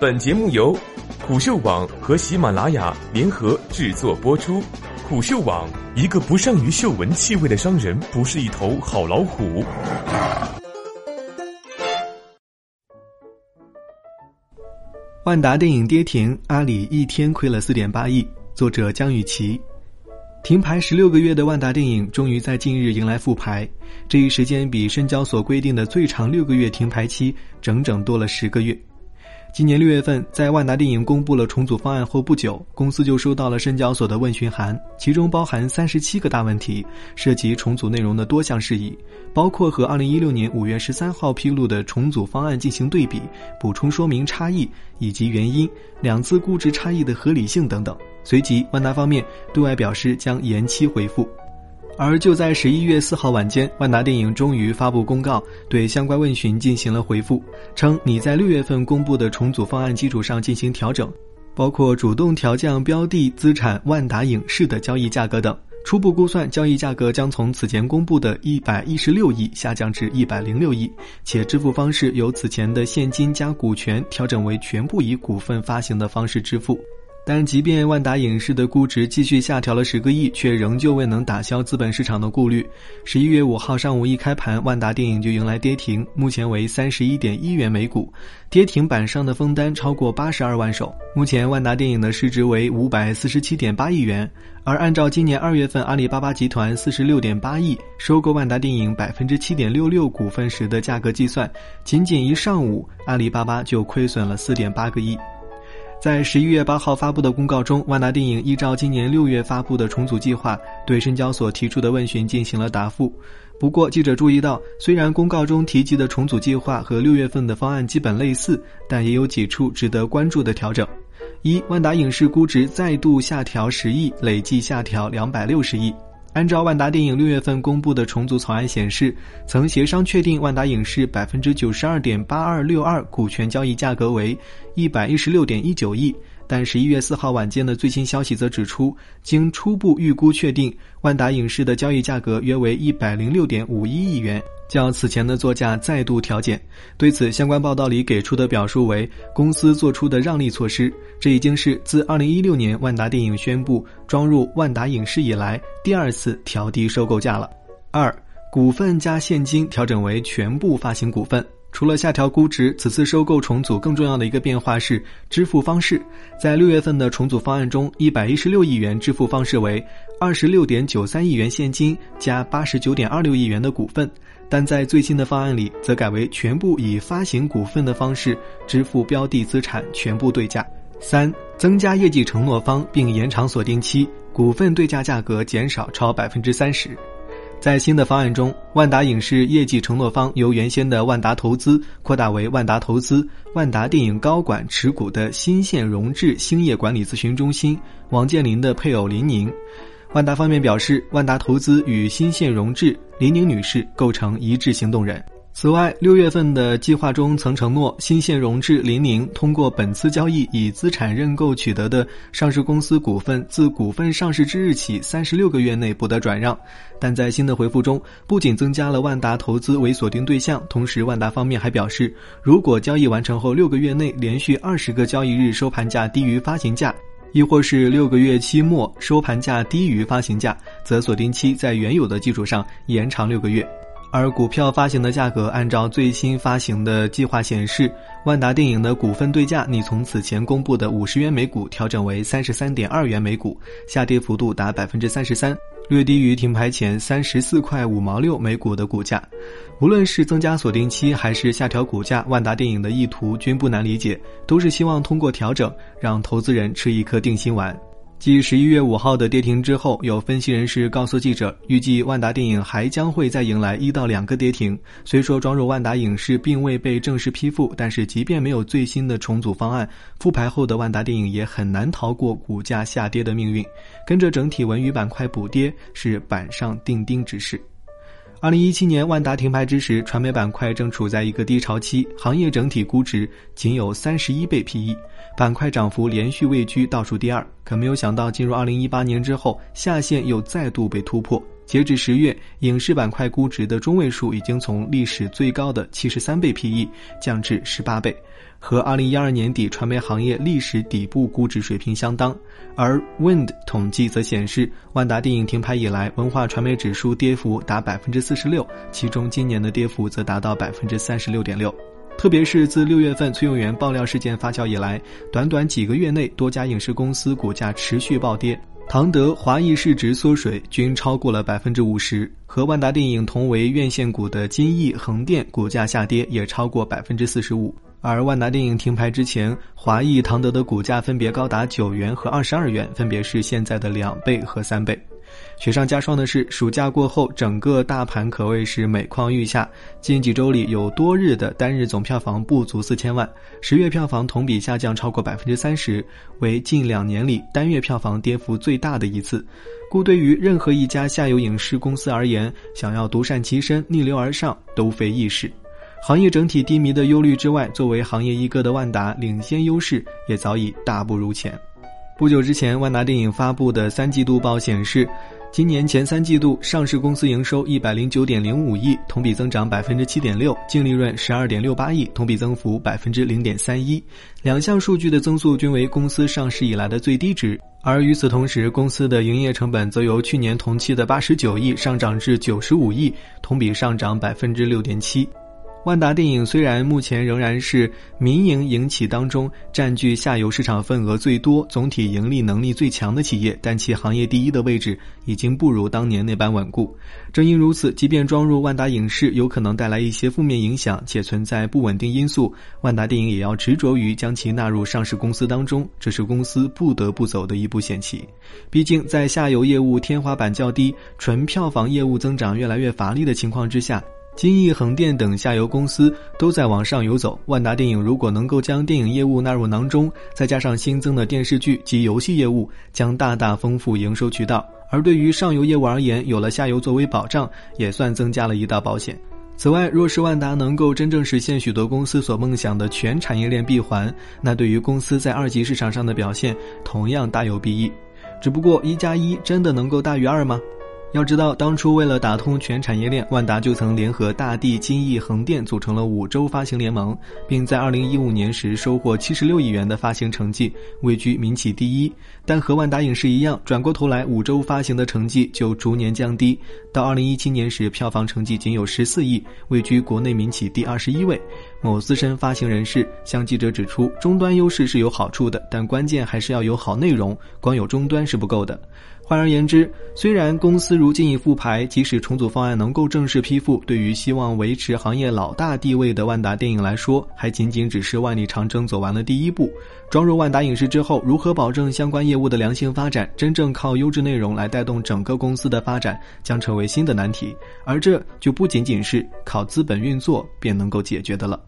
本节目由虎嗅网和喜马拉雅联合制作播出。虎嗅网：一个不善于嗅闻气味的商人，不是一头好老虎。万达电影跌停，阿里一天亏了四点八亿。作者江雨琪。停牌十六个月的万达电影，终于在近日迎来复牌。这一时间比深交所规定的最长六个月停牌期整整多了十个月。今年六月份，在万达电影公布了重组方案后不久，公司就收到了深交所的问询函，其中包含三十七个大问题，涉及重组内容的多项事宜，包括和二零一六年五月十三号披露的重组方案进行对比，补充说明差异以及原因、两次估值差异的合理性等等。随即，万达方面对外表示将延期回复。而就在十一月四号晚间，万达电影终于发布公告，对相关问询进行了回复，称拟在六月份公布的重组方案基础上进行调整，包括主动调降标的资产万达影视的交易价格等。初步估算，交易价格将从此前公布的一百一十六亿下降至一百零六亿，且支付方式由此前的现金加股权调整为全部以股份发行的方式支付。但即便万达影视的估值继续下调了十个亿，却仍旧未能打消资本市场的顾虑。十一月五号上午一开盘，万达电影就迎来跌停，目前为三十一点一元每股，跌停板上的封单超过八十二万手。目前万达电影的市值为五百四十七点八亿元，而按照今年二月份阿里巴巴集团四十六点八亿收购万达电影百分之七点六六股份时的价格计算，仅仅一上午，阿里巴巴就亏损了四点八个亿。在十一月八号发布的公告中，万达电影依照今年六月发布的重组计划，对深交所提出的问询进行了答复。不过，记者注意到，虽然公告中提及的重组计划和六月份的方案基本类似，但也有几处值得关注的调整：一、万达影视估值再度下调十亿，累计下调两百六十亿。按照万达电影六月份公布的重组草案显示，曾协商确定万达影视百分之九十二点八二六二股权交易价格为一百一十六点一九亿。但十一月四号晚间的最新消息则指出，经初步预估确定，万达影视的交易价格约为一百零六点五一亿元，较此前的作价再度调减。对此，相关报道里给出的表述为公司做出的让利措施，这已经是自二零一六年万达电影宣布装入万达影视以来第二次调低收购价了。二，股份加现金调整为全部发行股份。除了下调估值，此次收购重组更重要的一个变化是支付方式。在六月份的重组方案中，一百一十六亿元支付方式为二十六点九三亿元现金加八十九点二六亿元的股份，但在最新的方案里，则改为全部以发行股份的方式支付标的资产全部对价。三、增加业绩承诺方并延长锁定期，股份对价价格减少超百分之三十。在新的方案中，万达影视业绩承诺方由原先的万达投资扩大为万达投资、万达电影高管持股的新县荣智兴业管理咨询中心王健林的配偶林宁。万达方面表示，万达投资与新县荣智林宁女士构成一致行动人。此外，六月份的计划中曾承诺，新线融智林宁通过本次交易以资产认购取得的上市公司股份，自股份上市之日起三十六个月内不得转让。但在新的回复中，不仅增加了万达投资为锁定对象，同时万达方面还表示，如果交易完成后六个月内连续二十个交易日收盘价低于发行价，亦或是六个月期末收盘价低于发行价，则锁定期在原有的基础上延长六个月。而股票发行的价格，按照最新发行的计划显示，万达电影的股份对价拟从此前公布的五十元每股调整为三十三点二元每股，下跌幅度达百分之三十三，略低于停牌前三十四块五毛六每股的股价。无论是增加锁定期还是下调股价，万达电影的意图均不难理解，都是希望通过调整让投资人吃一颗定心丸。继十一月五号的跌停之后，有分析人士告诉记者，预计万达电影还将会再迎来一到两个跌停。虽说装入万达影视并未被正式批复，但是即便没有最新的重组方案，复牌后的万达电影也很难逃过股价下跌的命运。跟着整体文娱板块补跌是板上钉钉之事。二零一七年万达停牌之时，传媒板块正处在一个低潮期，行业整体估值仅有三十一倍 PE，板块涨幅连续位居倒数第二。可没有想到，进入二零一八年之后，下限又再度被突破。截至十月，影视板块估值的中位数已经从历史最高的七十三倍 PE 降至十八倍，和二零一二年底传媒行业历史底部估值水平相当。而 Wind 统计则显示，万达电影停牌以来，文化传媒指数跌幅达百分之四十六，其中今年的跌幅则达到百分之三十六点六。特别是自六月份崔永元爆料事件发酵以来，短短几个月内，多家影视公司股价持续暴跌。唐德、华谊市值缩水均超过了百分之五十，和万达电影同为院线股的金逸、横店股价下跌也超过百分之四十五。而万达电影停牌之前，华谊、唐德的股价分别高达九元和二十二元，分别是现在的两倍和三倍。雪上加霜的是，暑假过后，整个大盘可谓是每况愈下。近几周里，有多日的单日总票房不足四千万，十月票房同比下降超过百分之三十，为近两年里单月票房跌幅最大的一次。故对于任何一家下游影视公司而言，想要独善其身、逆流而上，都非易事。行业整体低迷的忧虑之外，作为行业一哥的万达，领先优势也早已大不如前。不久之前，万达电影发布的三季度报显示，今年前三季度上市公司营收一百零九点零五亿，同比增长百分之七点六，净利润十二点六八亿，同比增幅百分之零点三一。两项数据的增速均为公司上市以来的最低值。而与此同时，公司的营业成本则由去年同期的八十九亿上涨至九十五亿，同比上涨百分之六点七。万达电影虽然目前仍然是民营影企当中占据下游市场份额最多、总体盈利能力最强的企业，但其行业第一的位置已经不如当年那般稳固。正因如此，即便装入万达影视有可能带来一些负面影响，且存在不稳定因素，万达电影也要执着于将其纳入上市公司当中，这是公司不得不走的一步险棋。毕竟，在下游业务天花板较低、纯票房业务增长越来越乏力的情况之下。金逸、横店等下游公司都在往上游走，万达电影如果能够将电影业务纳入囊中，再加上新增的电视剧及游戏业务，将大大丰富营收渠道。而对于上游业务而言，有了下游作为保障，也算增加了一道保险。此外，若是万达能够真正实现许多公司所梦想的全产业链闭环，那对于公司在二级市场上的表现同样大有裨益。只不过，一加一真的能够大于二吗？要知道，当初为了打通全产业链，万达就曾联合大地、金逸、横店组成了五洲发行联盟，并在二零一五年时收获七十六亿元的发行成绩，位居民企第一。但和万达影视一样，转过头来五洲发行的成绩就逐年降低，到二零一七年时，票房成绩仅有十四亿，位居国内民企第二十一位。某资深发行人士向记者指出，终端优势是有好处的，但关键还是要有好内容，光有终端是不够的。换而言之，虽然公司如今已复牌，即使重组方案能够正式批复，对于希望维持行业老大地位的万达电影来说，还仅仅只是万里长征走完了第一步。装入万达影视之后，如何保证相关业务的良性发展，真正靠优质内容来带动整个公司的发展，将成为新的难题。而这就不仅仅是靠资本运作便能够解决的了。